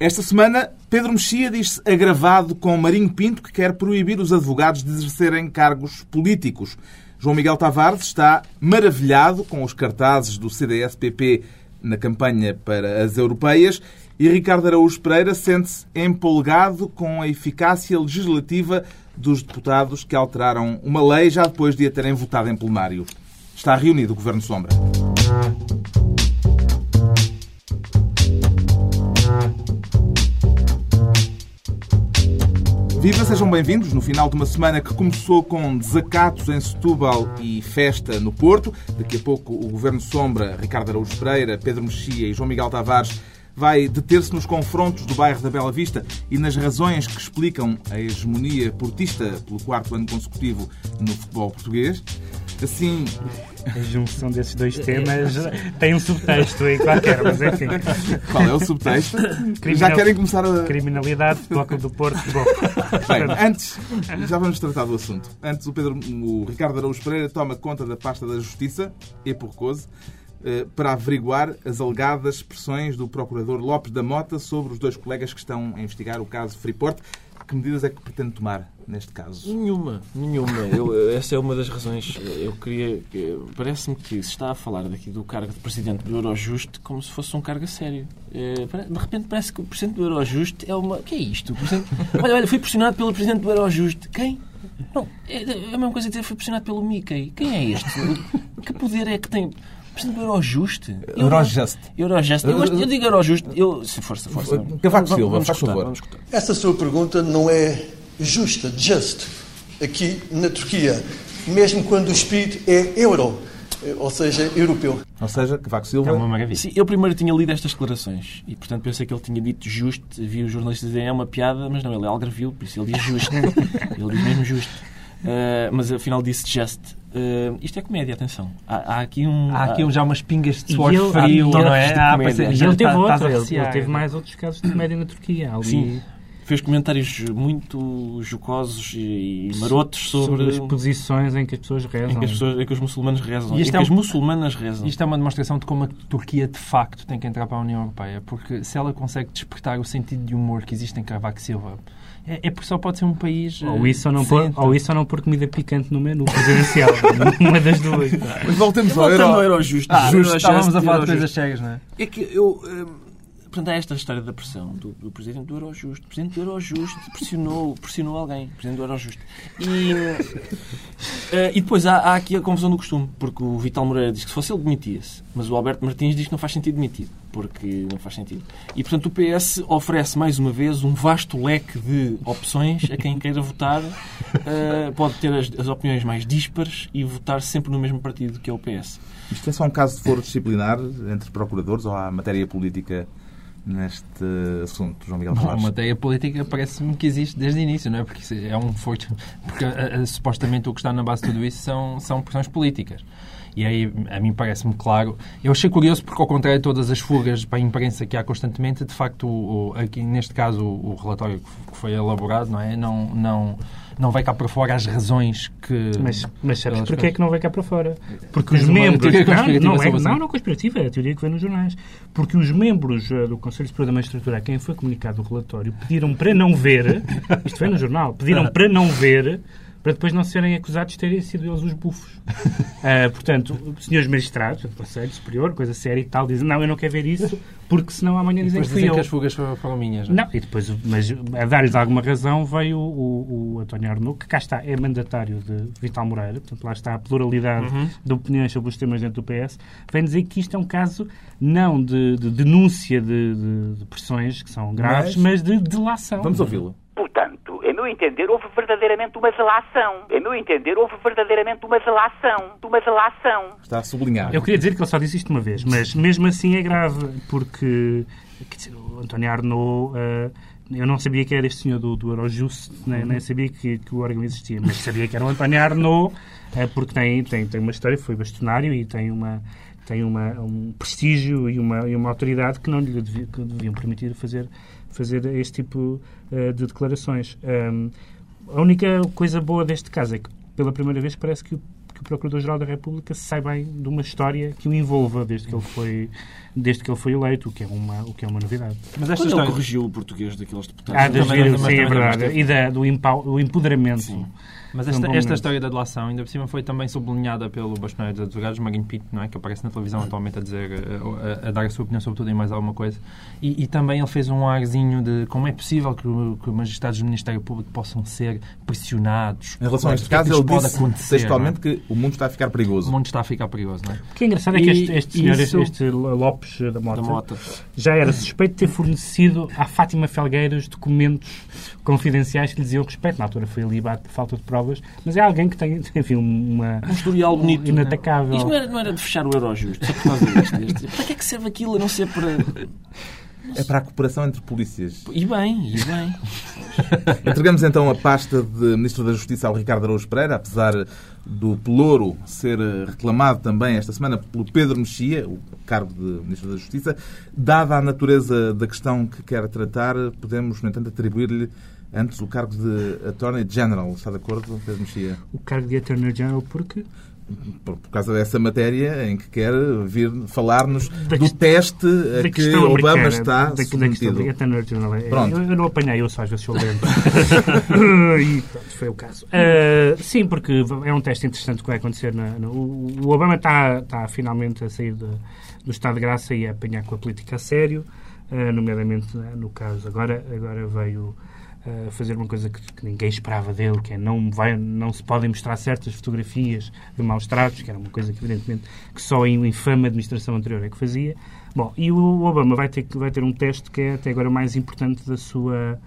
Esta semana, Pedro Mexia diz-se agravado com Marinho Pinto, que quer proibir os advogados de exercerem cargos políticos. João Miguel Tavares está maravilhado com os cartazes do CDS-PP na campanha para as europeias e Ricardo Araújo Pereira sente-se empolgado com a eficácia legislativa dos deputados que alteraram uma lei já depois de a terem votado em plenário. Está reunido o Governo Sombra. Viva, sejam bem-vindos no final de uma semana que começou com desacatos em Setúbal e festa no Porto. Daqui a pouco o Governo Sombra, Ricardo Araújo Pereira, Pedro Mexia e João Miguel Tavares vai deter-se nos confrontos do bairro da Bela Vista e nas razões que explicam a hegemonia portista pelo quarto ano consecutivo no futebol português. Assim, a junção desses dois temas tem um subtexto aí qualquer, mas enfim. Qual é o subtexto? Criminal... Já querem começar a. Criminalidade, Bloco do Porto. Bom. Bem, antes, já vamos tratar do assunto. Antes, o, Pedro, o Ricardo Araújo Pereira toma conta da pasta da Justiça, e por cause, eh, para averiguar as alegadas expressões do Procurador Lopes da Mota sobre os dois colegas que estão a investigar o caso Freeport. Que medidas é que pretende tomar neste caso? Nenhuma, nenhuma. Eu, essa é uma das razões. Eu queria. Parece-me que se está a falar daqui do cargo de Presidente do Eurojust como se fosse um cargo a sério. Eh, de repente parece que o Presidente do Eurojust é uma. O que é isto? Olha, olha, foi pressionado pelo Presidente do Eurojust. Quem? Não, é a mesma coisa que dizer foi pressionado pelo Mickey. Quem é este? Que poder é que tem? Presidente do Eurojust. Eurojust. Eurojust. Eu, gosto, eu digo Eurojust. Eu, se força, força. Cavaco Silva, vamos faz favor. Vamos Essa sua pergunta não é justa, just, aqui na Turquia, mesmo quando o espírito é euro, ou seja, europeu. Ou seja, Cavaco Silva... É uma maravilha. Sim, eu primeiro tinha lido estas declarações e, portanto, pensei que ele tinha dito justo. Vi os jornalistas dizerem é uma piada, mas não, ele é algarvio, por isso ele diz justo. ele diz mesmo justo. Uh, mas afinal disse just. Uh, isto é comédia, atenção. Há, há aqui, um, há aqui um, já umas pingas de suor frio, não é? Ah, e ele teve, outro, ele, ele teve mais outros casos de comédia na Turquia. Ali... Sim fez comentários muito jocosos e, marotos sobre, sobre, as posições em que as pessoas rezam. Em que, as pessoas, em que os muçulmanos rezam. E em que é as muçulmanas rezam. Isto é uma demonstração de como a Turquia, de facto, tem que entrar para a União Europeia. Porque se ela consegue despertar o sentido de humor que existe em Cavaco Silva é, é porque só pode ser um país. Ou isso, ou não, pôr, ou isso ou não pôr comida picante no menu presidencial. uma das duas. Mas voltemos ao Euro, Euro justo. Ah, justo. Estávamos a falar de coisas cegas, não é? É que eu. Hum, portanto, há esta história da pressão do, do presidente do Eurojust. O presidente do Eurojust pressionou, pressionou alguém, o presidente do Eurojust. E, uh, e depois há, há, aqui a confusão do costume, porque o Vital Moreira diz que se fosse ele demitia-se, mas o Alberto Martins diz que não faz sentido demitir, porque não faz sentido. E, portanto, o PS oferece mais uma vez um vasto leque de opções a quem queira votar. Uh, pode ter as, as opiniões mais díspares e votar sempre no mesmo partido que é o PS. Isto é só um caso de foro disciplinar entre procuradores ou há matéria política neste assunto, João Miguel Tavares? A matéria política parece-me que existe desde o início, não é? Porque é um forte. Porque a, a, supostamente o que está na base de tudo isso são, são pressões políticas. E aí, a mim parece-me claro. Eu achei curioso porque, ao contrário de todas as fugas para a imprensa que há constantemente, de facto, o, aqui neste caso, o, o relatório que foi elaborado, não é? Não, não, não vai cá para fora as razões que. Mas, mas sabes porquê é que não vai cá para fora? Porque os membros. Não, não, é, não, não conspirativa, é a teoria que vem nos jornais. Porque os membros uh, do Conselho Superior da Magistratura, a quem foi comunicado o relatório, pediram para não ver. Isto vem no jornal. Pediram para não ver para depois não serem acusados de terem sido eles os bufos. uh, portanto, senhores magistrados, Conselho Superior, coisa séria e tal, dizem, não, eu não quero ver isso, porque senão amanhã dizem que fui dizem eu. que as fugas foram minhas. Não, é? não e depois, mas a dar-lhes alguma razão, veio o, o, o António Arnaud, que cá está, é mandatário de Vital Moreira, portanto lá está a pluralidade uhum. de opiniões sobre os temas dentro do PS, vem dizer que isto é um caso não de, de denúncia de, de, de, pressões que são graves, mas, mas de delação. Vamos ouvi-lo. Portanto, em meu entender, houve verdadeiramente uma delação. Em meu entender, houve verdadeiramente uma delação. Uma delação. Está a sublinhar. Eu queria dizer que ele só disse isto uma vez, mas mesmo assim é grave, porque dizer, o António Arnaud... Uh, eu não sabia que era este senhor do, do Eurojust, nem, nem sabia que, que o órgão existia, mas sabia que era o António Arnaud, uh, porque tem, tem, tem uma história, foi bastonário e tem uma, tem uma, um prestígio e uma, e uma autoridade que não lhe devia, que deviam permitir fazer fazer este tipo uh, de declarações. Um, a única coisa boa deste caso é que, pela primeira vez, parece que, que o Procurador-Geral da República sai bem de uma história que o envolva desde que ele foi, desde que ele foi eleito, o que é uma, o que é uma novidade. Mas esta Quando história... ele corrigiu o português daqueles deputados. Ah, das, sim, é verdade. E da, do, do empoderamento. Sim. Mas esta, esta história da delação, ainda por cima, foi também sublinhada pelo bastoneiro dos advogados, Marinho Pinto, não é? que aparece na televisão atualmente a dizer, a, a, a dar a sua opinião sobre tudo e mais alguma coisa. E, e, também ele fez um arzinho de como é possível que, que os magistrados do Ministério Público possam ser pressionados. Em relação a este caso, ele disse textualmente é? que o mundo está a ficar perigoso. O mundo está a ficar perigoso, não é? O que é engraçado é que este, este senhor, isso... este Lopes da Mota, da Mota, já era suspeito de ter fornecido à Fátima Felgueiras documentos confidenciais que lhe diziam respeito. Na altura foi alibado por falta de provas, mas é alguém que tem, enfim, uma... Um historial bonito. Inatacável. Isto não era, não era de fechar o euro justo, só por causa disto. Para que é que serve aquilo a não ser para... É para a cooperação entre polícias. E bem, e bem. Entregamos então a pasta de Ministro da Justiça ao Ricardo Araújo Pereira, apesar do pelouro ser reclamado também esta semana pelo Pedro Mexia, o cargo de Ministro da Justiça. Dada a natureza da questão que quer tratar, podemos, no entanto, atribuir-lhe antes o cargo de Attorney General. Está de acordo, Pedro Mexia? O cargo de Attorney General porque por, por causa dessa matéria em que quer vir falar-nos do teste a que Obama está da, submetido. Da questão, pronto. Eu, eu, não apanhei, eu só às vezes sou lento. e pronto, foi o caso. Uh, sim, porque é um teste interessante que vai acontecer. Na, no, o Obama está, está finalmente a sair de, do estado de graça e a apanhar com a política a sério, uh, nomeadamente né, no caso. Agora, agora veio uh, fazer uma coisa que, que, ninguém esperava dele, que é não, vai, não se podem mostrar certas fotografias de maus tratos, que era uma coisa que, evidentemente, que só a infame administração anterior é que fazia. Bom, e o Obama vai ter, vai ter um teste que é até agora mais importante da sua,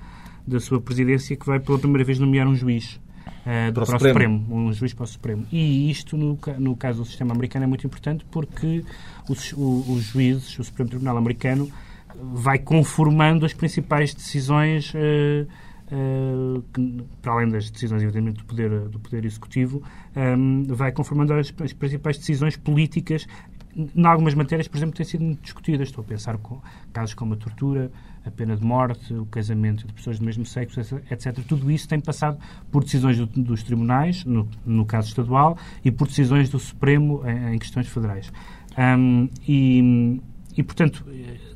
da sua presidência, que vai pela primeira vez nomear um juiz. Uh, para, o Supremo. Supremo. um juiz para o Supremo. E isto, no, no caso do sistema americano, é muito importante porque os, os juízes, o Supremo Tribunal americano, vai conformando as principais decisões uh, Uh, que, para além das decisões, evidentemente, do Poder, do poder Executivo, um, ehm, vai conformando as, as, principais decisões políticas. Em algumas matérias, por exemplo, têm sido muito discutidas. Estou a pensar com casos como a tortura, a pena de morte, o casamento de pessoas do mesmo sexo, etc. Tudo isso tem passado por decisões do, dos tribunais, no, no, caso estadual, e por decisões do Supremo em, em questões federais. Um, e, e, portanto,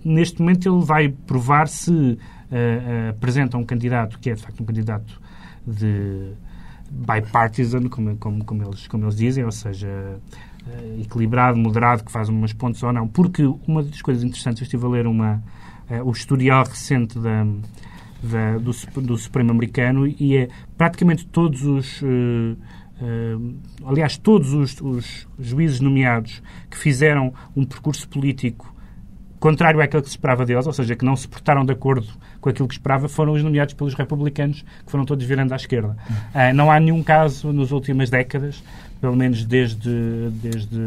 neste momento ele vai provar se apresenta um candidato que é, de facto, um candidato de bipartisan, como, como, como, eles, como eles dizem, ou seja, uh, equilibrado, moderado, que faz umas pontes ou não. Porque uma das coisas interessantes, eu estive a ler uma, uh, o historial recente da, da, do, do Supremo Americano e é praticamente todos os. Uh, Uh, aliás, todos os, os, juízes nomeados que fizeram um percurso político contrário àquilo que se esperava deles, ou seja, que não se portaram de acordo com aquilo que esperava, foram os nomeados pelos republicanos, que foram todos virando à esquerda. Uh, não há nenhum caso nas últimas décadas, pelo menos desde, desde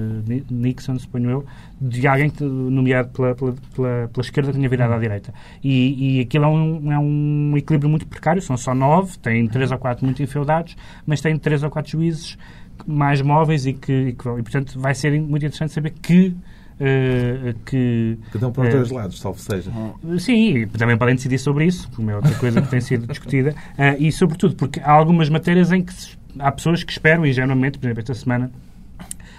Nixon, suponho eu, de alguém nomeado pela, pela, pela, pela esquerda que tinha virado à direita. E, e aquilo é um, é um equilíbrio muito precário, são só nove, tem três ou quatro muito enfeudados, mas tem três ou quatro juízes mais móveis e que, e, que, e portanto, vai ser muito interessante saber que Uh, que, que dão para os uh, dois lados, salvo seja. Uh, sim, também podem decidir sobre isso, como é outra coisa que tem sido discutida, e sobretudo porque há algumas matérias em que há pessoas que esperam, ingenuamente, por exemplo, esta semana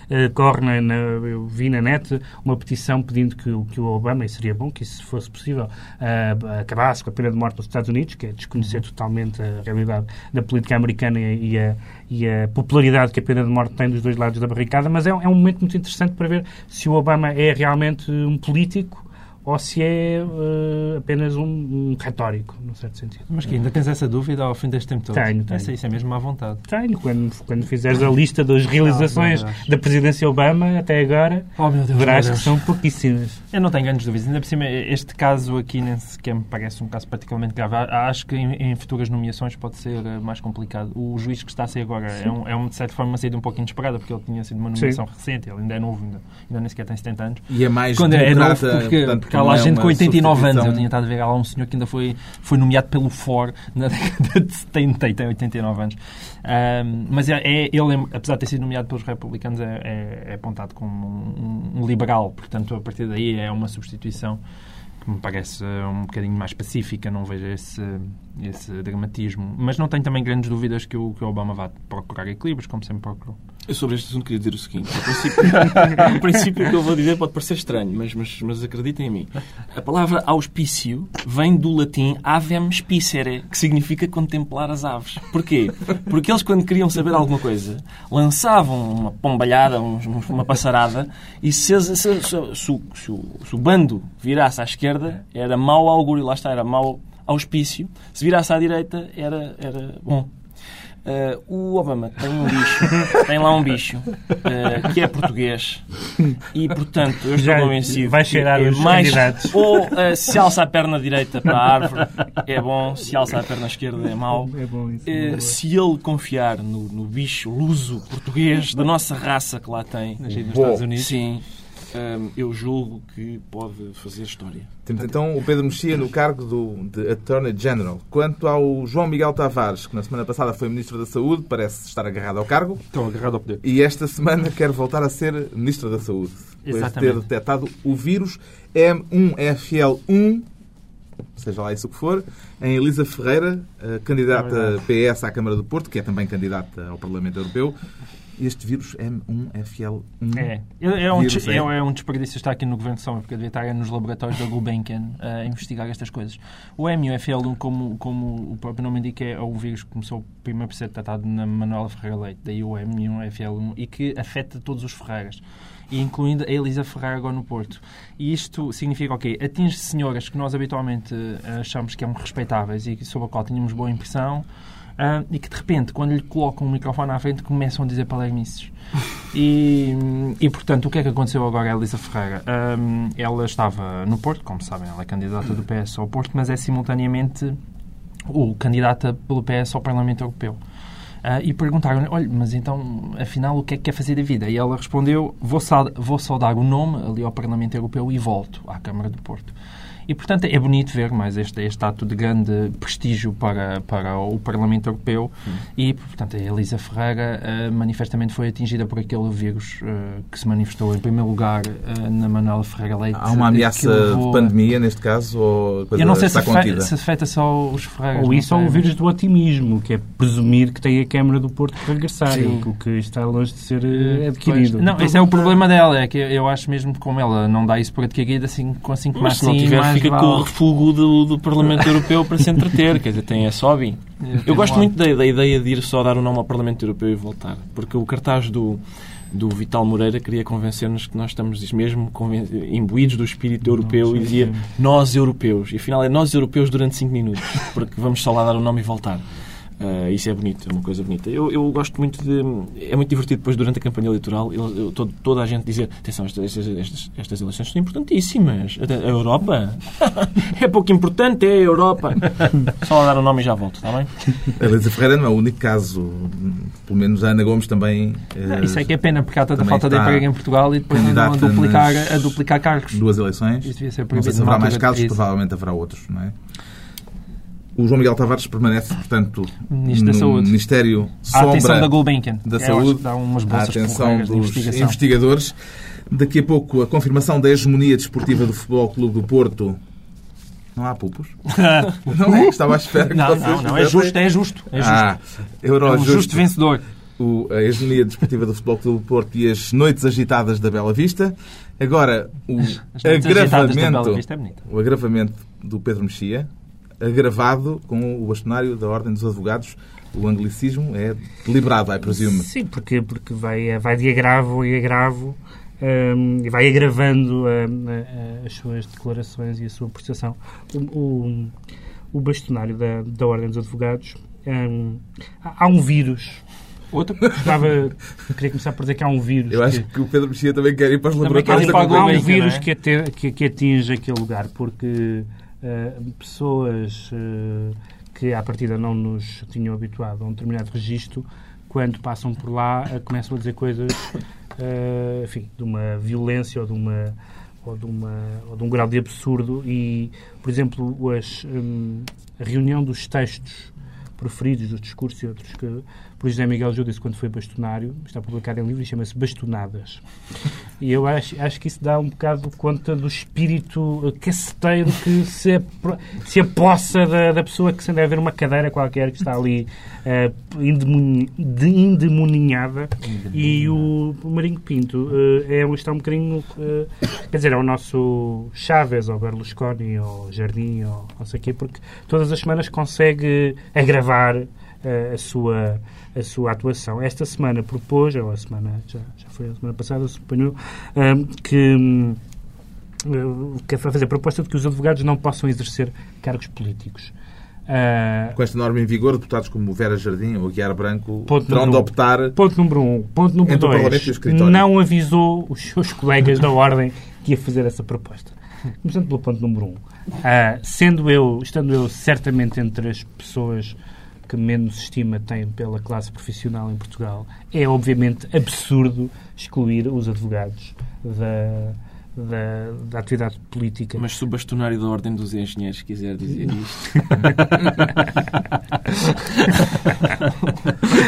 uh, corre, na, na, eu vi na net uma petição pedindo que, que o Obama, e seria bom que isso fosse possível, uh, acabasse com a pena de morte nos Estados Unidos, que é desconhecer totalmente a realidade da política americana e, e, a, e a, popularidade que a pena de morte tem dos dois lados da barricada, mas é, é um momento muito interessante para ver se o Obama é realmente um político ou se é uh, apenas um, um, retórico, num certo sentido. Mas que ainda tens essa dúvida ao fim deste tempo todo? Tenho, tenho. Essa, isso é mesmo à vontade? Tenho. Quando, quando fizeres a lista das realizações oh, da presidência Obama até agora, oh, Deus, verás que são pouquíssimas. Eu não tenho grandes dúvidas. Ainda por cima, este caso aqui nem sequer me parece um caso particularmente grave. Acho que em, em futuras nomeações pode ser eh, mais complicado. O juiz que está a ser agora é, um, é um, de certa forma uma saída um pouco inesperada, porque ele tinha sido uma nomeação Sim. recente, ele ainda é novo, ainda, ainda nem sequer tem 70 anos. E é mais Quando é, é novo, porque, portanto, porque há lá é gente com 80 89 anos. Eu tinha estado a ver lá um senhor que ainda foi, foi nomeado pelo FOR na década de 70 e tem 89 anos. Um, mas é, é, ele, apesar de ter sido nomeado pelos republicanos, é, é, é apontado como um, um, liberal. Portanto, a partir daí é uma substituição que me parece um bocadinho mais pacífica. Não vejo esse, esse dramatismo. Mas não tenho também grandes dúvidas que o, que o Obama vá procurar equilíbrios, como sempre procurou. Eu sobre este assunto queria dizer o seguinte. O princípio, o princípio que eu vou dizer pode parecer estranho, mas, mas, mas acreditem em mim. A palavra auspício vem do latim avem spicere, que significa contemplar as aves. Porquê? Porque eles, quando queriam saber alguma coisa, lançavam uma pombalhada, uma passarada, e se, se, se, se, se, o bando virasse à esquerda, era mau augúrio, lá está, era mau auspício. Se virasse à direita, era, era bom. Uh, o Obama tem um bicho, tem lá um bicho uh, que é português e, portanto, eu estou convencido vai cheirar que é os mais, ou uh, se alça a perna direita para a árvore é bom, se alça a perna esquerda é mau. É bom isso, é se ele confiar no, no, bicho luso português da nossa raça que lá tem, nos Estados Unidos, sim, eu julgo que pode fazer história. Temos então o Pedro Mexia no cargo do, de Attorney General. Quanto ao João Miguel Tavares, que na semana passada foi Ministro da Saúde, parece estar agarrado ao cargo. Estão agarrado ao poder. E esta semana quer voltar a ser Ministro da Saúde. Depois de ter detectado o vírus M1FL1, seja lá isso que for, em Elisa Ferreira, candidata é PS à Câmara do Porto, que é também candidata ao Parlamento Europeu este vírus M1FL1. É, é, um, vírus, é. é um desperdício estar aqui no Governo de São porque devia estar nos laboratórios da Gulbenkian a investigar estas coisas. O M1FL1, como, como o próprio nome indica, é um vírus que começou primeiro por ser tratado na Manuela Ferreira Leite, daí o M1FL1, e que afeta todos os Ferreiras e incluindo a Elisa Ferreira agora no Porto. E isto significa, ok, atinge senhoras que nós habitualmente eh, achamos que são respeitáveis e sobre a qual tínhamos boa impressão, Uh, e que de repente, quando lhe colocam um microfone à frente, começam a dizer palermices. E, e portanto, o que é que aconteceu agora a Elisa Ferreira? Um, ela estava no Porto, como sabem, ela é candidata do PS ao Porto, mas é simultaneamente o candidata pelo PS ao Parlamento Europeu. Uh, e perguntaram-lhe, olha, mas então, afinal, o que é que quer fazer da vida? E ela respondeu, vou, vou saudar o nome ali ao Parlamento Europeu e volto à Câmara do Porto. E, portanto, é bonito ver mais este, este ato de grande prestígio para, para o Parlamento Europeu hum. e, portanto, a Elisa Ferreira uh, manifestamente foi atingida por aquele vírus uh, que se manifestou, em primeiro lugar, uh, na Manuela Ferreira Leite. Há uma ameaça levou... de pandemia, neste caso, ou Eu não sei se, afeta, se afeta só os Ferreiras. Ou isso ou o vírus do otimismo, que é presumir que tem a Câmara do Porto para regressar, Sim. o que está longe de ser adquirido. Pois. Não, esse é o problema dela, é que eu acho mesmo que como ela não dá isso por adquirido, assim, com assim como assim, fica vale... com o refúgio do, do Parlamento Europeu para se entreter. Quer dizer, tem esse hobby. Eu gosto muito da, da, ideia de ir só dar o nome ao Parlamento Europeu e voltar. Porque o cartaz do, do Vital Moreira queria convencer-nos que nós estamos mesmo imbuídos do espírito europeu e dizia nós europeus. E afinal é nós europeus durante 5 minutos. Porque vamos só lá dar o nome e voltar. Uh, isso é bonito, é uma coisa bonita. Eu, eu gosto muito de. É muito divertido depois, durante a campanha eleitoral, eu, eu, todo, toda a gente dizer: atenção, estas, estas, estas eleições são importantíssimas. A Europa é pouco importante, é a Europa. Só a dar o nome e já volto, está bem? A Elisa Ferreira não é o único caso. Pelo menos a Ana Gomes também. Não, isso é que é pena, porque há tanta falta de emprego em Portugal e depois andam a duplicar, a duplicar cargos. Duas eleições. Isso devia ser não sei se haverá mais casos, provavelmente haverá outros, não é? O João Miguel Tavares permanece, portanto, Ministro no Saúde. Ministério Sombra a atenção da Gulbenkian. da Saúde, dá umas bolsas a atenção dos investigadores. Daqui a pouco, a confirmação da hegemonia desportiva do Futebol Clube do Porto. Não há pulpos? não é? Estava à espera que Não, não, não. É justo, é justo. É justo. Ah, Euro é um justo vencedor. O, a hegemonia desportiva do Futebol Clube do Porto e as noites agitadas da Bela Vista. Agora, o agravamento, é o agravamento do Pedro Mexia, agravado com o bastonário da Ordem dos Advogados. O anglicismo é deliberado, vai, presumo. Sim, porque, porque vai, vai de agravo em agravo um, e vai agravando um, as suas declarações e a sua prestação. O, o, o bastonário da, da Ordem dos Advogados. Um, há um vírus Outro? Estava, queria começar por dizer que há um vírus. Eu acho que, que o Pedro Mexia também quer ir para os laboratórios. Há um vírus é? que, até, que, que atinge aquele lugar, porque uh, pessoas uh, que à partida não nos tinham habituado a um determinado registro, quando passam por lá, uh, começam a dizer coisas enfim, de uma violência ou de uma ou de, uma, ou de um grau de absurdo. E, por exemplo, as, um, a reunião dos textos preferidos dos discursos e outros que, por José Miguel Judas quando foi bastonário, está publicado em livro e chama-se Bastonadas. E eu acho, acho que isso dá um bocado conta do espírito caceteiro que se, se apossa da, da pessoa que se anda a ver uma cadeira qualquer que está ali uh, endemoninhada. E o, Marinho Pinto uh, é, está um bocadinho. Uh, quer dizer, é o nosso Chaves ou Berlusconi ou Jardim ou não sei o quê, porque todas as semanas consegue agravar a sua a sua atuação. Esta semana propôs, ou a semana, já, já foi a semana passada, suponho, um, que um, quer fazer a proposta de que os advogados não possam exercer cargos políticos. Uh, Com esta norma em vigor, deputados como Vera Jardim ou Guiar Branco terão de optar. Ponto número um. Ponto número dois. Não avisou os seus colegas da Ordem que ia fazer essa proposta. Começando pelo ponto número um. Uh, sendo eu, estando eu certamente entre as pessoas que menos estima tem pela classe profissional em Portugal, é obviamente absurdo excluir os advogados da, da, da, atividade política. Mas se o bastonário da Ordem dos Engenheiros quiser dizer isto.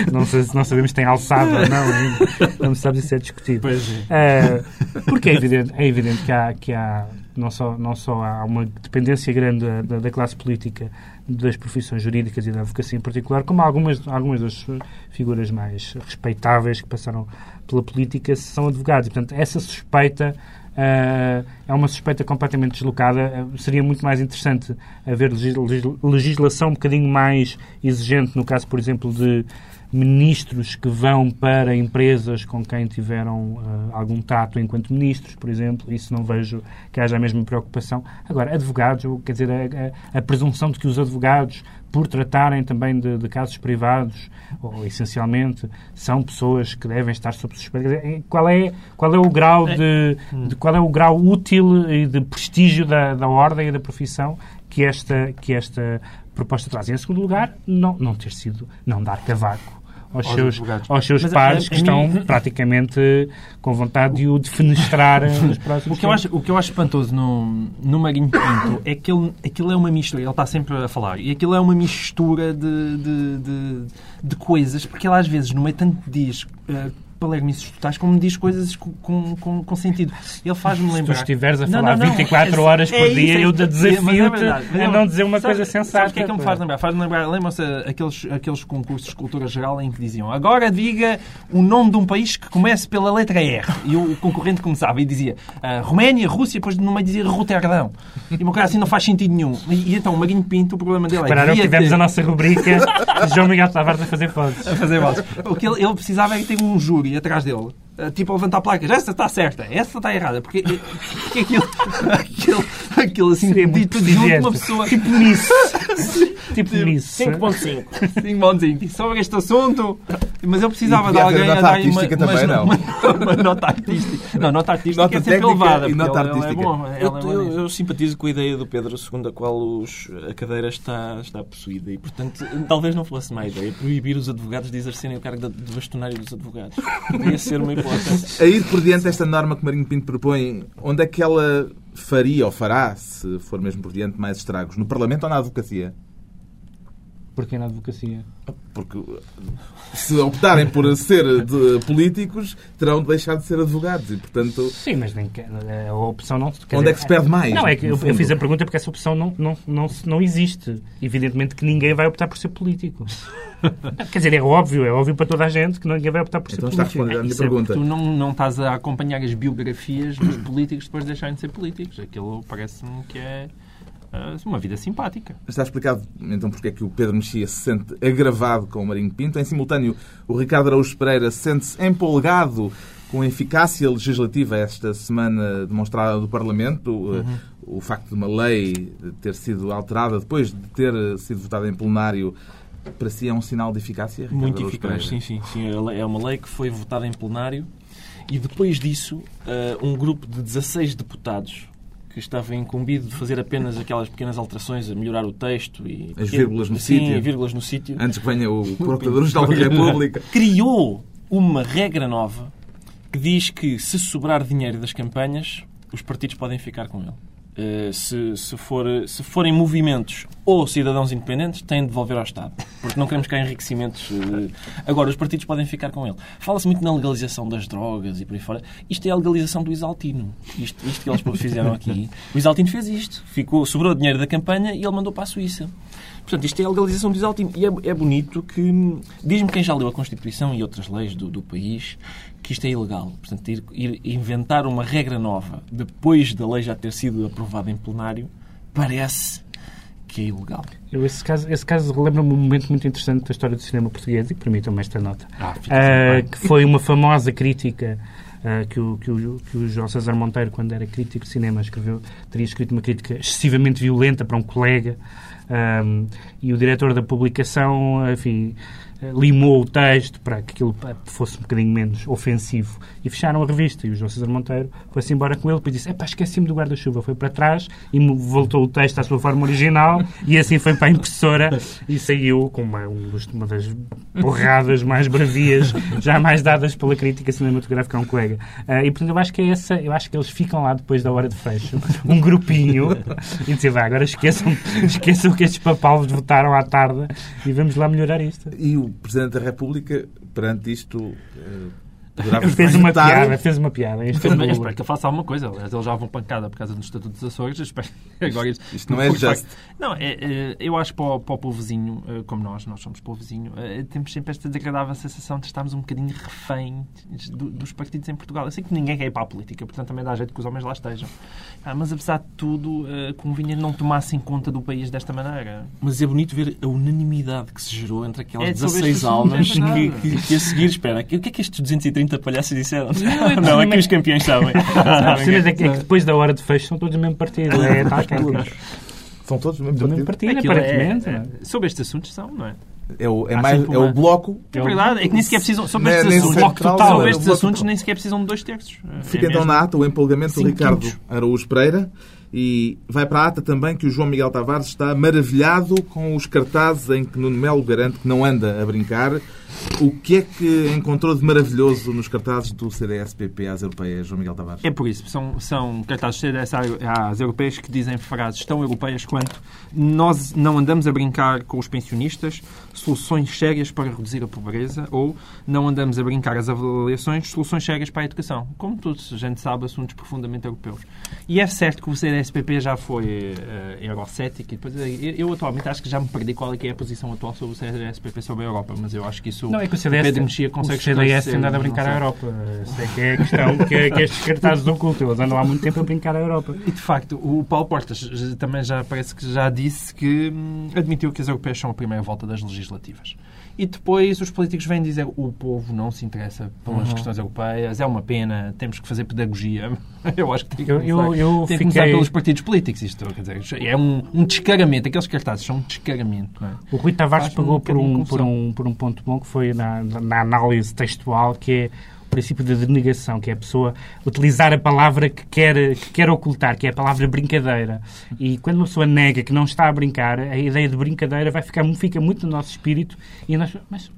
não, sei, não sabemos se tem alçada ou não ainda. Não se sabe se é discutido. Pois é. Uh, porque é evidente, é evidente que há, que há não só, não só há uma dependência grande da, da, classe política das profissões jurídicas e da advocacia em particular, como algumas, algumas das figuras mais respeitáveis que passaram pela política são advogados. E, portanto, essa suspeita uh, é uma suspeita completamente deslocada. Uh, seria muito mais interessante haver legislação um bocadinho mais exigente, no caso, por exemplo, de ministros que vão para empresas com quem tiveram uh, algum tato enquanto ministros, por exemplo. Isso não vejo que haja a mesma preocupação. Agora, advogados, quer dizer, a, a, a presunção de que os advogados, por tratarem também de, de, casos privados, ou essencialmente, são pessoas que devem estar sob suspeita. Qual é, qual é o grau de, de qual é o grau útil e de prestígio da, da ordem e da profissão que esta, que esta proposta traz. Em segundo lugar, não, não ter sido, não dar cavaco aos, aos seus, aos seus Mas, pares a, a, que estão mim... praticamente com vontade de o defenestrar nos próximos o que eu acho O que eu acho espantoso no, no Marinho Pinto é que ele, aquilo é uma mistura, ele está sempre a falar, e aquilo é uma mistura de, de, de, de coisas, porque ele às vezes, no meio tanto diz uh, palermices totais, como diz coisas com, com, com sentido. Ele faz-me lembrar... Se tu estiveres a falar não, não, 24 é, horas por é dia, isso, eu é, desafio-te é a não dizer uma sabe, coisa sensata. o que é que ele me faz lembrar? Faz-me lembrar, lembram-se aqueles, aqueles concursos de cultura geral em que diziam agora diga o nome de um país que comece pela letra R. E o concorrente começava e dizia uh, Roménia, Rússia, depois no meio dizia Roterdão. E uma coisa assim não faz sentido nenhum. E, e então o Maguinho Pinto, o problema dele é... Repararam que tivemos ter... a nossa rubrica João Miguel Tavares a fazer fotos. A fazer fotos. O que ele, ele precisava é que ter um júri atrás dele eh, tipo a levantar placas, essa está certa, essa está errada, porque, porque aquilo, aquilo, aquilo assim, Seria dito de uma pessoa. Tipo nisso. tipo nisso. 5.5. 5.5. Sobre este assunto. Mas eu precisava de alguém a dar uma, também, uma, uma, uma, nota artística. Não, nota artística nota é sempre elevada. E nota artística. É bom, eu, é eu, eu, simpatizo com a ideia do Pedro, segundo a qual os, a cadeira está, está possuída. E, portanto, talvez não fosse má ideia proibir os advogados de exercerem o cargo de bastonário dos advogados. Podia ser uma hipótese a ir por diante esta norma que Marinho Pinto propõe, onde é que ela faria ou fará, se for mesmo por diante, mais estragos? No Parlamento ou na advocacia? Porquê na advocacia? Porque se optarem por ser de políticos, terão de deixar de ser advogados e, portanto... Sim, mas nem, a opção não... Onde dizer, é que se perde mais? Não, é que eu, eu, fiz a pergunta porque essa opção não, não, não, não existe. Evidentemente que ninguém vai optar por ser político. Quer dizer, é óbvio, é óbvio para toda a gente que ninguém vai optar por ser então político. Então está a responder à minha é pergunta. Tu não, não estás a acompanhar as biografias dos políticos depois de deixarem de ser políticos. Aquilo parece-me que é ah, uma vida simpática. Está explicado então porque é que o Pedro Mexia se sente agravado com o Marinho Pinto. Em simultâneo, o Ricardo Araújo Pereira sente-se empolgado com a eficácia legislativa esta semana demonstrada do Parlamento. Uhum. O facto de uma lei ter sido alterada depois de ter sido votada em plenário para si é um sinal de eficácia? Ricardo Muito Araújo eficaz, Pereira? sim, sim, sim. É uma lei que foi votada em plenário e depois disso ah, um grupo de 16 deputados que estava incumbido de fazer apenas aquelas pequenas alterações, a melhorar o texto e as vírgulas no sim, sítio. vírgulas no sítio. Antes que venha o Procurador-Geral da República. Criou uma regra nova que diz que se sobrar dinheiro das campanhas, os partidos podem ficar com ele. Uh, se, se, for, se forem movimentos ou cidadãos independentes, têm de devolver ao Estado. Porque não queremos cá enriquecimentos. Uh... Agora, os partidos podem ficar com ele. Fala-se muito na legalização das drogas e por aí fora. Isto é a legalização do Isaltino. Isto, isto que eles fizeram aqui. O Isaltino fez isto. Ficou, sobrou dinheiro da campanha e ele mandou para a Suíça. Portanto, isto é a legalização do Isaltino. E é, é bonito que. Diz-me quem já leu a Constituição e outras leis do, do país que isto é ilegal. Portanto, ir, ir, inventar uma regra nova depois da lei já ter sido aprovada em plenário parece que é ilegal. Eu, esse caso, esse caso lembra-me um momento muito interessante da história do cinema português e permitam-me esta nota. Ah, uh, que foi uma famosa crítica uh, que, o, que, o, que o João César Monteiro, quando era crítico de cinema, escreveu, teria escrito uma crítica excessivamente violenta para um colega um, e o diretor da publicação, enfim, limou o texto para que aquilo fosse um bocadinho menos ofensivo e fecharam a revista. E o João César Monteiro foi-se embora com ele e disse: Epá, esqueci-me do guarda-chuva. Foi para trás e voltou o texto à sua forma original e assim foi para a impressora e saiu com uma, uma das porradas mais bravias jamais dadas pela crítica cinematográfica a um colega. Uh, e portanto eu acho que é essa, eu acho que eles ficam lá depois da hora de fecho, um grupinho, e dizer, vai, agora esqueçam, esqueçam que estes papalvos votaram à tarde e vamos lá melhorar isto. E o Presidente da República, perante isto, eh, fez uma piada, fez uma piada. Fez, eu espero que ele faça alguma coisa. Aliás, eles já vão pancada por causa do Estatuto dos Açores. Espero... Agora, isto, isto não é justo. Não, é, é, eu acho que para o, para o povozinho, eh, como nós, nós somos povozinho, é, temos sempre esta desagradável sensação de estarmos um bocadinho refém dos partidos em Portugal. Eu sei que ninguém quer ir para a política, portanto também dá jeito que os homens lá estejam. Ah, mas apesar de tudo, uh, convinha não tomassem conta do país desta maneira. Mas é bonito ver a unanimidade que se gerou entre aquelas é 16 almas é que, que, que, a seguir, espera, o que é que estes 230 palhaços disseram? Não, não, não é que os campeões sabem. é, que, é que depois da hora de fecho são todos do mesmo partido. É, tá, São todos do mesmo partido, partido aparentemente. É, sobre estes assuntos são, não é? É o, é mais, é o bloco. É verdade, é que nem sequer precisam. Sobre estes assuntos, bloco total, sobre estes assuntos nem sequer precisam de dois terços. Fica é então na ata o empolgamento do Ricardo quintos. Araújo Pereira. E vai para a ata também que o João Miguel Tavares está maravilhado com os cartazes em que Nuno Melo garante que não anda a brincar. O que é que encontrou de maravilhoso nos cartazes do CDS-PP às europeias, João Miguel Tavares? É por isso. São, são cartazes CDS às europeias que dizem frases tão europeias quanto nós não andamos a brincar com os pensionistas, soluções sérias para reduzir a pobreza, ou não andamos a brincar as avaliações, soluções sérias para a educação. Como todos a gente sabe, assuntos profundamente europeus. E é certo que o CDS-PP já foi uh, eurocético, e depois, eu, eu, atualmente acho que já me perdi qual é, é a posição atual sobre o CDS-PP sobre a Europa, mas eu acho que isso não, é que o CDS, Pedro Mexia consegue o CDS tem andado a brincar à Europa. Sei que é a questão que, que estes cartazes ocultam. Eles andam há muito tempo a brincar à Europa. E de facto, o Paulo Portas também já parece que já disse que hum, admitiu que as europeias são a primeira volta das legislativas. E depois os políticos vêm dizer o povo não se interessa pelas uhum. questões europeias, é uma pena, temos que fazer pedagogia. Eu acho que tem que começar, eu, eu tem que começar pelos partidos políticos. Isto, quer dizer, é um, um descaramento. Aqueles cartazes são um descaramento. É? O Rui Tavares pegou um por, um, por, um, por um ponto bom que foi na, na análise textual, que é princípio da denegação, que é a pessoa utilizar a palavra que quer, que quer ocultar, que é a palavra brincadeira. E quando uma pessoa nega que não está a brincar, a ideia de brincadeira vai ficar, fica muito no nosso espírito e nós, mas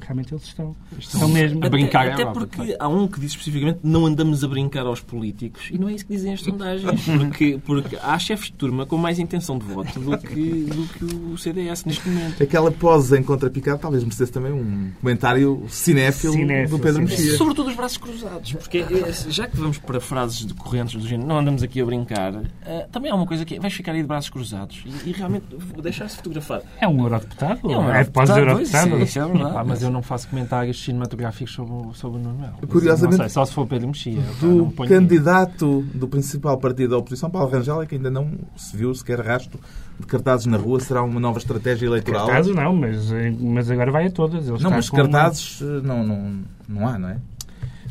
realmente eles estão, estão mesmo a brincar. Até, até porque há um que diz especificamente não andamos a brincar aos políticos e não é isso que dizem as sondagens. Porque, porque há chefes de turma com mais intenção de voto do que, do que o CDS neste momento. Aquela pose em contrapicado talvez merecesse também um comentário cinéfilo, cinéfilo do Pedro Mexia. Sobretudo os braços cruzados. Porque é, já que vamos para frases decorrentes do género não andamos aqui a brincar, uh, também há uma coisa que é, vais ficar aí de braços cruzados e, e realmente deixar-se fotografar. É um eurodeputado? É um eurodeputado. É pós-eurodeputado. Isso, é verdade mas eu não faço comentários cinematográficos sobre, sobre o Nuno Melo. Curiosamente, sei, só se for Pedro Mexia. Do candidato do principal partido da oposição, Paulo Rangel, é que ainda não se viu sequer rasto de cartazes na rua. Será uma nova estratégia eleitoral? Cartazes não, mas, mas agora vai a todas. Ele não, mas cartazes uma... Eh, não, não, não há, não é?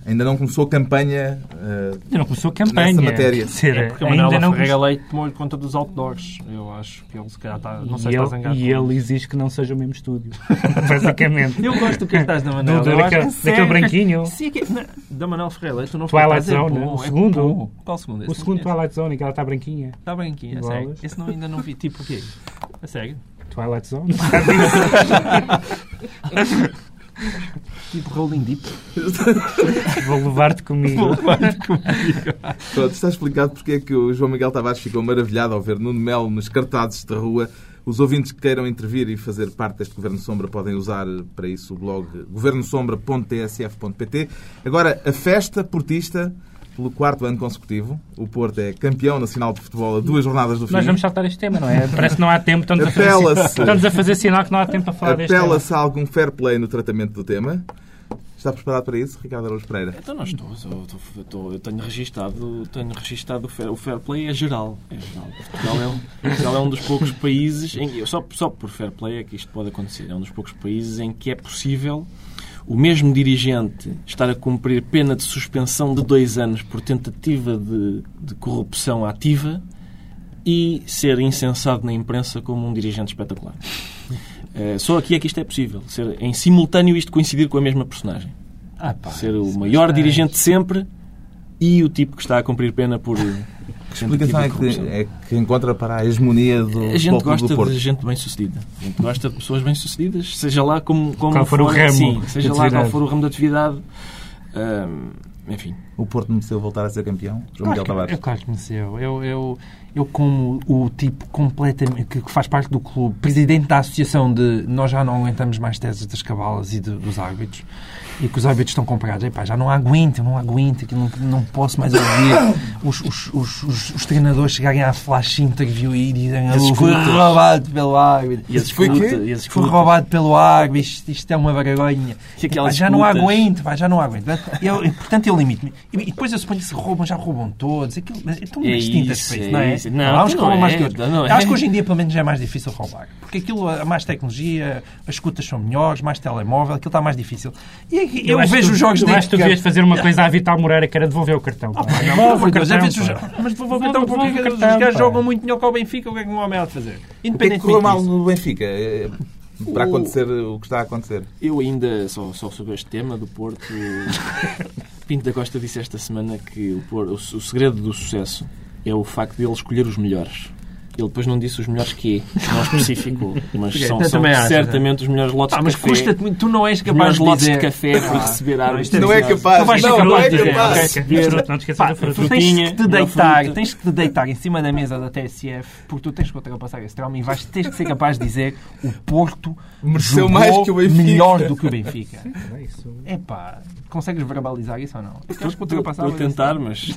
Ainda não começou a campanha. Uh, ainda não começou a campanha. Nessa matéria. Dizer, é porque a Manuela não Ferreira Leite tomou conta dos outdoors. Eu acho que ele se calhar está. Não sei e se está zangado. E ele exige que não seja o mesmo estúdio. Basicamente. Eu gosto do que estás da Manuela. Do, daquele, daquele branquinho. Sim, que, da Manuela Ferreira Leite. Não Twilight Zone. Bom, o é segundo. Bom. Qual o segundo? Esse o segundo Twilight Zone, que ela está branquinha. Está branquinha, a sério. Esse não, ainda não vi. Tipo o quê? A sério? Twilight Zone. Tipo Rolling Deep. Vou levar-te comigo. Vou levar-te comigo. Pronto, está explicado porque é que o João Miguel Tavares ficou maravilhado ao ver Nuno Melo nos cartazes da rua. Os ouvintes que queiram intervir e fazer parte deste Governo Sombra podem usar para isso o blog governosombra.tsf.pt. Agora, a festa portista pelo quarto ano consecutivo. O Porto é campeão nacional de futebol a duas jornadas do fim. Nós vamos saltar este tema, não é? Parece que não há tempo. Estamos, a fazer, estamos a fazer sinal que não há tempo para falar deste tema. Apela-se a algum fair play no tratamento do tema. Está preparado para isso, Ricardo Araújo Pereira? Então não estou. Eu, estou, estou, eu tenho registado, tenho registado o, fair, o fair play é geral. É geral. Portugal, é um, Portugal é um dos poucos países, em, só, só por fair play é que isto pode acontecer, é um dos poucos países em que é possível o mesmo dirigente estar a cumprir pena de suspensão de dois anos por tentativa de, de corrupção ativa e ser incensado na imprensa como um dirigente espetacular. Uh, só aqui é que isto é possível. Ser em simultâneo isto coincidir com a mesma personagem. Ah, pá, ser o maior dirigente sempre e o tipo que está a cumprir pena por. Que explicação é que, é que encontra para a hegemonia do A gente gosta de gente bem-sucedida. A gente gosta de pessoas bem-sucedidas, seja lá como, como qual for, for o ramo. Sim, seja lá qual for o ramo da atividade. enfim. O Porto mereceu voltar a ser campeão? João claro Miguel Tavares? Eu, claro que mereceu. Eu, eu, eu, como o tipo completamente que faz parte do clube, presidente da associação de nós já não aguentamos mais teses das cavalas e de, dos árbitros, e que os árbitros estão comprados. Epá, já não aguento, não aguento, que não, não posso mais ouvir os, os, os, os, os treinadores chegarem à flash interview e dizem fui roubado pelo árbitro. E foi, quê? Fui roubado pelo árbitro, isto, isto é uma vergonha. Epá, já não aguento, pá, já não aguento. Eu, portanto, eu limito-me. E, depois eu suponho que se roubam, já roubam todos. Aquilo, mas estão é distintas, é não é? Isso. Não, há uns que roubam mais que outros. Acho que hoje em dia, pelo menos, é mais difícil roubar. Porque aquilo, há mais tecnologia, as escutas são melhores, mais telemóvel, aquilo está mais difícil. E eu, eu vejo os jogos dele. Mas tu devias fazer uma coisa à Vital Moreira, que era devolver o cartão. Ah, devolve o cartão. Mas devolver o cartão porque os gajos jogam muito melhor que o Benfica. O que é que um homem há de fazer? Independentemente. O que é que mal no Benfica? É, para acontecer o que está a acontecer. Eu ainda, só, só sobre este tema do Porto, Pinto da Costa disse esta semana que o, o segredo do sucesso é o facto de ele escolher os melhores. Ele depois não disse os melhores que não especificou, mas são, são certamente os melhores lotes ah, mas de café. Mas custa muito, tu não és capaz de lotes de café para receber árvores. Não é capaz, não, vais não, não é capaz. Não te esqueças da frutinha. Tens que te deitar, tens que te deitar em cima da mesa da TSF, porque tu tens que ultrapassar esse trauma e vais, tens que ser capaz de dizer o Porto mereceu mais que o Benfica. melhor do que o Benfica. É pá, consegues verbalizar isso ou não? Estou a tentar, mas...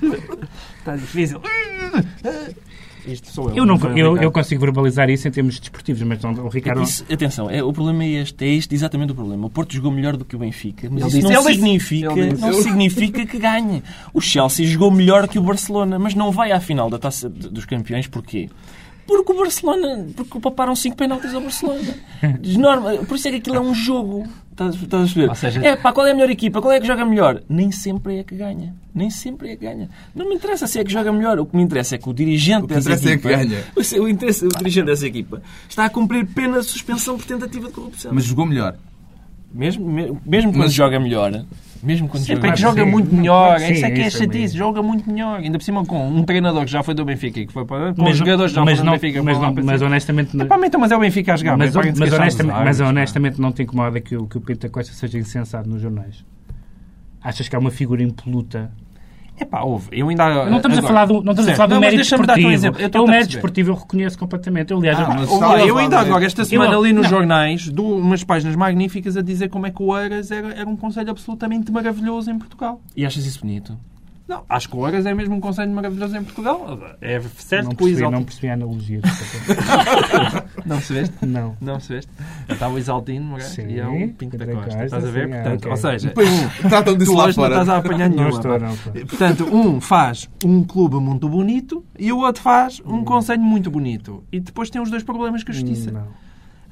Está difícil. Isto sou eu. Eu, não, eu, eu, consigo verbalizar isso em termos desportivos, mas não, o Ricardo. Isso, atenção, é, o problema é este, é este exatamente o problema. O Porto jogou melhor do que o Benfica, mas ele isso disse, não, significa, não significa que ganhe. O Chelsea jogou melhor que o Barcelona, mas não vai à final da taça dos campeões, porquê? Porque o Barcelona. Porque pouparam 5 penaltis ao Barcelona. Norma, por isso é que aquilo é um jogo. Estás, estás a perceber? Seja... É pá, qual é a melhor equipa? Qual é que joga melhor? Nem sempre é que ganha. Nem sempre é que ganha. Não me interessa se é que joga melhor. O que me interessa é que o dirigente o que dessa equipa. É que ganha. O, o, interesse, o dirigente dessa equipa está a cumprir pena de suspensão por tentativa de corrupção. Mas jogou melhor. Mesmo, mesmo quando Mas... joga melhor, mesmo quando Sempre joga, joga muito melhor. Sim, isso é que é chatice. Joga muito melhor. Ainda por cima com um treinador que já foi do Benfica e que foi para. Com mas, os jogadores já mas do Benfica. Mas, não, mas honestamente. É, pá, então, mas é o Benfica a jogar. Mas, mas, mas honestamente, mas honestamente não te incomoda que o, que o Pinto Costa seja insensado nos jornais. Achas que é uma figura impoluta é pá, houve. Eu ainda. Não estamos agora, a falar do, não estamos a falar do mérito desportivo. Um exemplo. Eu, eu o mérito desportivo eu reconheço completamente. Eu, aliás, ah, eu, eu ainda agora, esta semana, ali nos não. jornais, dou umas páginas magníficas a dizer como é que o Eiras era, era um conselho absolutamente maravilhoso em Portugal. E achas isso bonito? Não, acho que o Oras é mesmo um conselho maravilhoso em Portugal. É certo não percebi, não percebi a analogia. não percebeste? Não. Não percebeste? Estava o Isaltino Sim, e é o Pinto da Costa. Estás a ver? Portanto, okay. Ou seja, tratam disso tu hoje não estás a apanhar nenhuma. Não estou, não, Portanto, um faz um clube muito bonito e o outro faz um hum. conselho muito bonito. E depois tem os dois problemas com a justiça. Hum, não.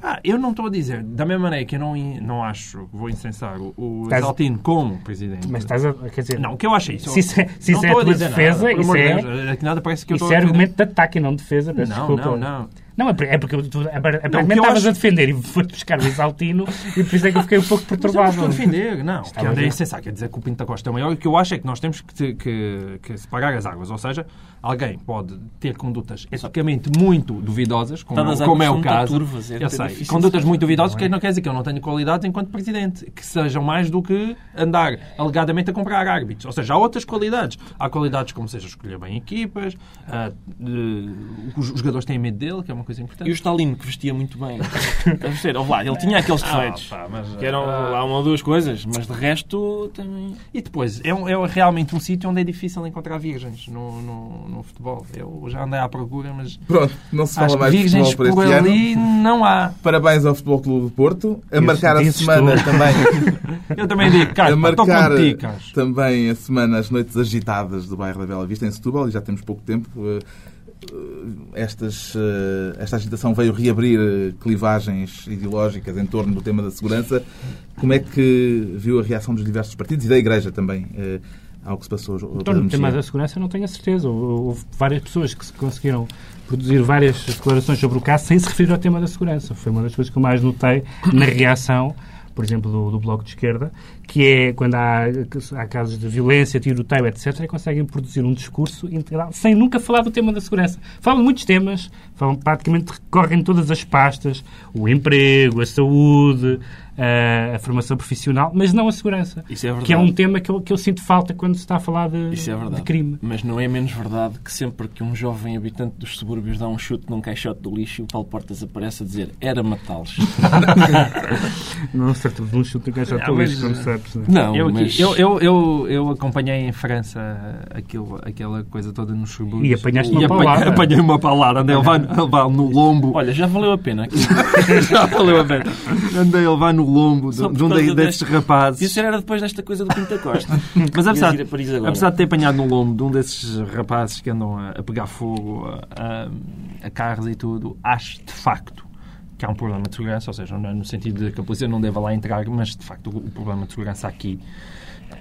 Ah, eu não estou a dizer, da mesma maneira que eu não, não acho, vou incensar o, o estás... Como presidente. Mas estás a. Quer dizer. Não, o que eu acho é isso. Se isso é, se isso é a tua defesa, nada, isso é. Deus, nada parece que eu isso é argumento de ataque e não defesa. Não, desculpa. não, não. Não, é porque aparentemente estavas acho... a defender e foi buscar o Isaltino e por isso é que eu fiquei um pouco perturbado. Não estou a defender, não. Que é essencial, quer dizer que o Pinto da Costa é maior. O que eu acho é que nós temos que, que, que separar as águas. Ou seja, alguém pode ter condutas eticamente muito duvidosas, como, como é o caso. Turvas, é eu sei. Condutas muito duvidosas, que não quer dizer que eu não tenho qualidades enquanto presidente, que sejam mais do que andar alegadamente a comprar árbitros. Ou seja, há outras qualidades. Há qualidades como seja escolher bem equipas, uh, uh, os jogadores têm medo dele, que é uma coisa importante. E o Stalin, que vestia muito bem. Deve ser, lá, ele tinha aqueles ah, defeitos. Ah, pá, que eram uh, lá uma ou duas coisas, mas de resto também. E depois, é, é realmente um sítio onde é difícil encontrar virgens no, no, no, futebol. Eu já andei à procura, mas. Pronto, não se fala mais de futebol por este ali ano. não há. Parabéns ao Futebol Clube do Porto. A marcar a semana também. Eu também digo, cara, a marcar também a semana as noites agitadas do bairro da Bela Vista em Setúbal, e já temos pouco tempo. Eh, estas, eh, esta agitação veio reabrir eh, clivagens ideológicas em torno do tema da segurança. Como é que viu a reação dos diversos partidos e da Igreja também ao que se passou? Então, no tema da segurança não tenho a certeza. Houve várias pessoas que conseguiram produzir várias declarações sobre o caso sem se referir ao tema da segurança. Foi uma das coisas que eu mais notei na reação por exemplo, do, do, Bloco de Esquerda, que é quando há, há casos de violência, tiroteio, etc., conseguem produzir um discurso integral sem nunca falar do tema da segurança. Falam de muitos temas, falam, praticamente recorrem todas as pastas, o emprego, a saúde, a, a formação profissional, mas não a segurança. Isso é verdade. Que é um tema que eu, que eu sinto falta quando se está a falar de, Isso é verdade. de crime. Mas não é menos verdade que sempre que um jovem habitante dos subúrbios dá um chute num caixote do lixo, o Paulo Portas aparece a dizer era matá-los. não de um chute num caixote do lixo, não sabes. Não, não eu, mas... eu, eu, eu, eu, acompanhei em França aquilo, aquela coisa toda nos subúrbios. E apanhaste uma palavra. Apanhei uma palavra, andei a levar, no lombo. Olha, já valeu a pena. já valeu a pena. Andei a levar no lombo de, de um desses deste... rapazes. Isso era depois desta coisa do Pinta Costa. Mas apesar, apesar de ter apanhado no lombo de um desses rapazes que andam a, a pegar fogo a, a, a carros e tudo, acho de facto que há um problema de segurança, ou seja, no sentido de que a polícia não deva lá entrar, mas de facto o, o problema de segurança aqui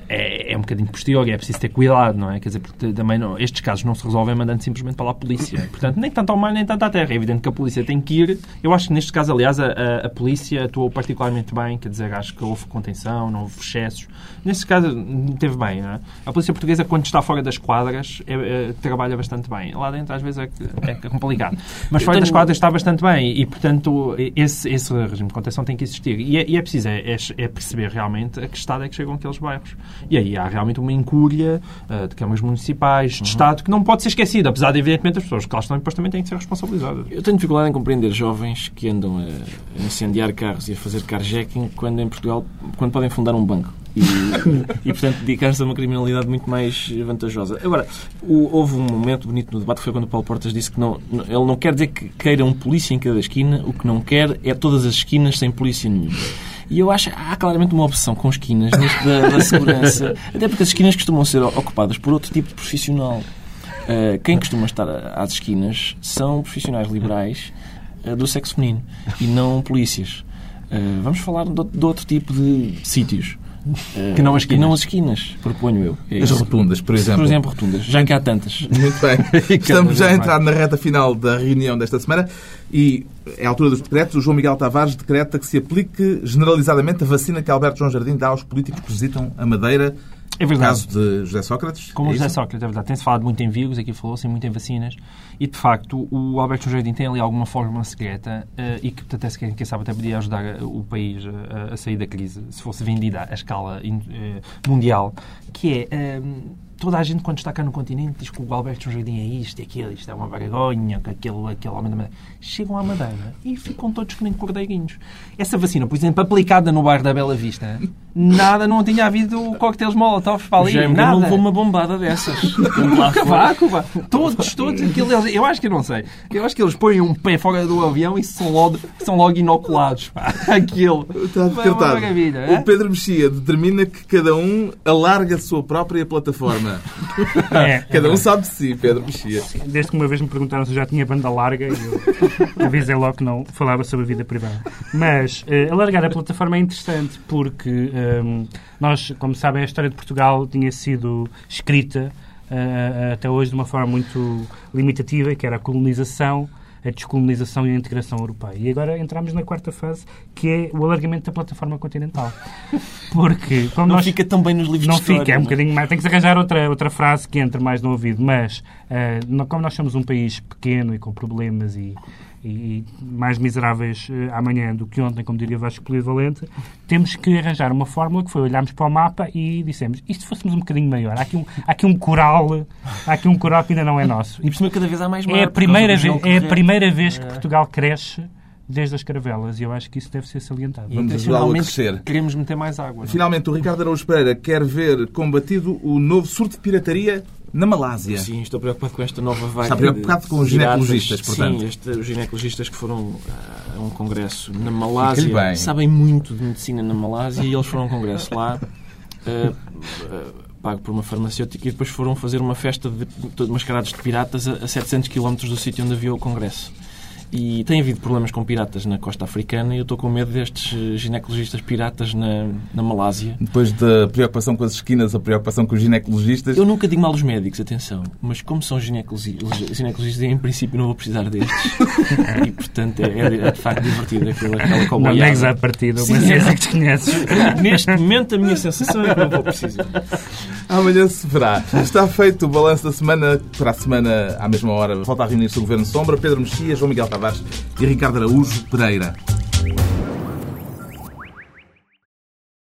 é, é um bocadinho posterior e é preciso ter cuidado, não é? Quer dizer, porque também não, estes casos não se resolvem mandando simplesmente para lá a polícia. Portanto, nem tanto ao mar, nem tanto à terra. É evidente que a polícia tem que ir. Eu acho que neste caso, aliás, a, a, polícia atuou particularmente bem, quer dizer, acho que houve contenção, não houve excessos. Neste caso, teve bem, não é? A polícia portuguesa, quando está fora das quadras, é, é, trabalha bastante bem. Lá dentro, às vezes, é, é complicado. Mas fora tenho... das quadras está bastante bem e, portanto, esse, esse regime de contenção tem que existir. E é, e é preciso é, é, é perceber realmente a que estado é que chegam aqueles bairros. E aí há realmente uma incúria uh, de câmaras municipais, de uhum. Estado, que não pode ser esquecida, apesar de, evidentemente, as pessoas que lá estão depois também têm que ser responsabilizadas. Eu tenho dificuldade em compreender jovens que andam a incendiar carros e a fazer carjacking quando em Portugal, quando podem fundar um banco. E, e, portanto, dedicar-se a uma criminalidade muito mais vantajosa. Agora, o, houve um momento bonito no debate, que foi quando o Paulo Portas disse que não, ele não quer dizer que queira um polícia em cada esquina, o que não quer é todas as esquinas sem polícia nenhuma. E eu acho há claramente uma opção com esquinas da, da segurança, até porque as esquinas costumam ser ocupadas por outro tipo de profissional. Uh, quem costuma estar às esquinas são profissionais liberais uh, do sexo feminino e não polícias. Uh, vamos falar de, de, outro tipo de sítios. Que não as esquinas. não as esquinas, proponho eu. É as rotundas, por exemplo. Por exemplo, rotundas. Já que há tantas. Muito bem. Estamos já a entrar na reta final da reunião desta semana e é a altura dos decretos. O João Miguel Tavares decreta que se aplique generalizadamente a vacina que Alberto João Jardim dá aos políticos que visitam a Madeira. É verdade. caso de José Sócrates. Como é José Sócrates, é verdade. Tem-se falado muito em vírus, aqui falou-se muito em vacinas. E, de facto, o Alberto Jardim tem ali alguma fórmula secreta uh, e que, até, quem, quem sabe, até podia ajudar o país a, a sair da crise, se fosse vendida à escala uh, mundial, que é... Uh, toda a gente, quando está cá no continente, diz que o Alberto Jardim é isto, é aquilo, isto é uma vergonha, que aquele, aquele homem da Madeira. Chegam à Madeira e ficam todos que nem cordeirinhos. Essa vacina, por exemplo, aplicada no bairro da Bela Vista, nada, não tinha havido coquetéis molotov para ali, Já nada. não levou uma bombada dessas. Cavaco, todos, todos, aquilo, eu acho que não sei. Eu acho que eles põem um pé fora do avião e são logo, são logo inoculados. Pá. Aquilo. Está. O Pedro Mexia determina que cada um alarga a sua própria plataforma. É, Cada um sabe de si, Pedro Mexia. Desde que uma vez me perguntaram se eu já tinha banda larga, eu avisei logo que não falava sobre a vida privada. Mas uh, alargar a plataforma é interessante porque um, ehm, nós, como sabem, a história de Portugal tinha sido escrita uh, até hoje de uma forma muito limitativa, que era a colonização a descolonização e a integração europeia. E agora entramos na quarta fase, que é o alargamento da plataforma continental. Porque, como não nós, fica tão bem nos livros não de história, fica, é um bocadinho mais. Tem que se arranjar outra, outra frase que entre mais no ouvido. Mas, uh, como nós somos um país pequeno e com problemas e e mais miseráveis uh, amanhã do que ontem, como diria Vasco Polivalente, temos que arranjar uma fórmula que foi olharmos para o mapa e dissemos isto fôssemos um bocadinho maior. Há aqui um, há aqui um coral, há aqui um coral que ainda não é nosso. E por cima cada vez há mais é a primeira vez É a primeira vez que Portugal cresce desde as caravelas e eu acho que isso deve ser salientado. Vamos ajudá-lo a crescer. Queremos meter mais água. Não? Finalmente, o Ricardo Araújo Pereira quer ver combatido o novo surto de pirataria na Malásia. Sim, estou preocupado com esta nova vaga. Está preocupado com os ginecologistas, portanto. Sim, este, os ginecologistas que foram a um congresso na Malásia sabem muito de medicina na Malásia e eles foram a um congresso lá. Uh, uh, pago por uma farmacêutica e depois foram fazer uma festa de, de mascarados de piratas a, a 700 km do sítio onde havia o congresso. E tem havido problemas com piratas na costa africana e eu estou com medo destes eh, ginecologistas piratas na, na Malásia. Depois da preocupação com as esquinas, a preocupação com os ginecologistas. Eu nunca digo mal os médicos, atenção, mas como são ginecologistas, ginecologistas em princípio não vou precisar destes. e portanto é, é, é, de facto divertido aquilo, aquela coboiada. Não negues à partida, uma ciência que desconheces. Neste momento a minha sensação é que não vou precisar. Amanhã se verá. Está feito o balanço da semana. Para a semana, à mesma hora, volta a reunir-se o Governo Sombra. Pedro Mexia, João Miguel Tavares e Ricardo Araújo Pereira.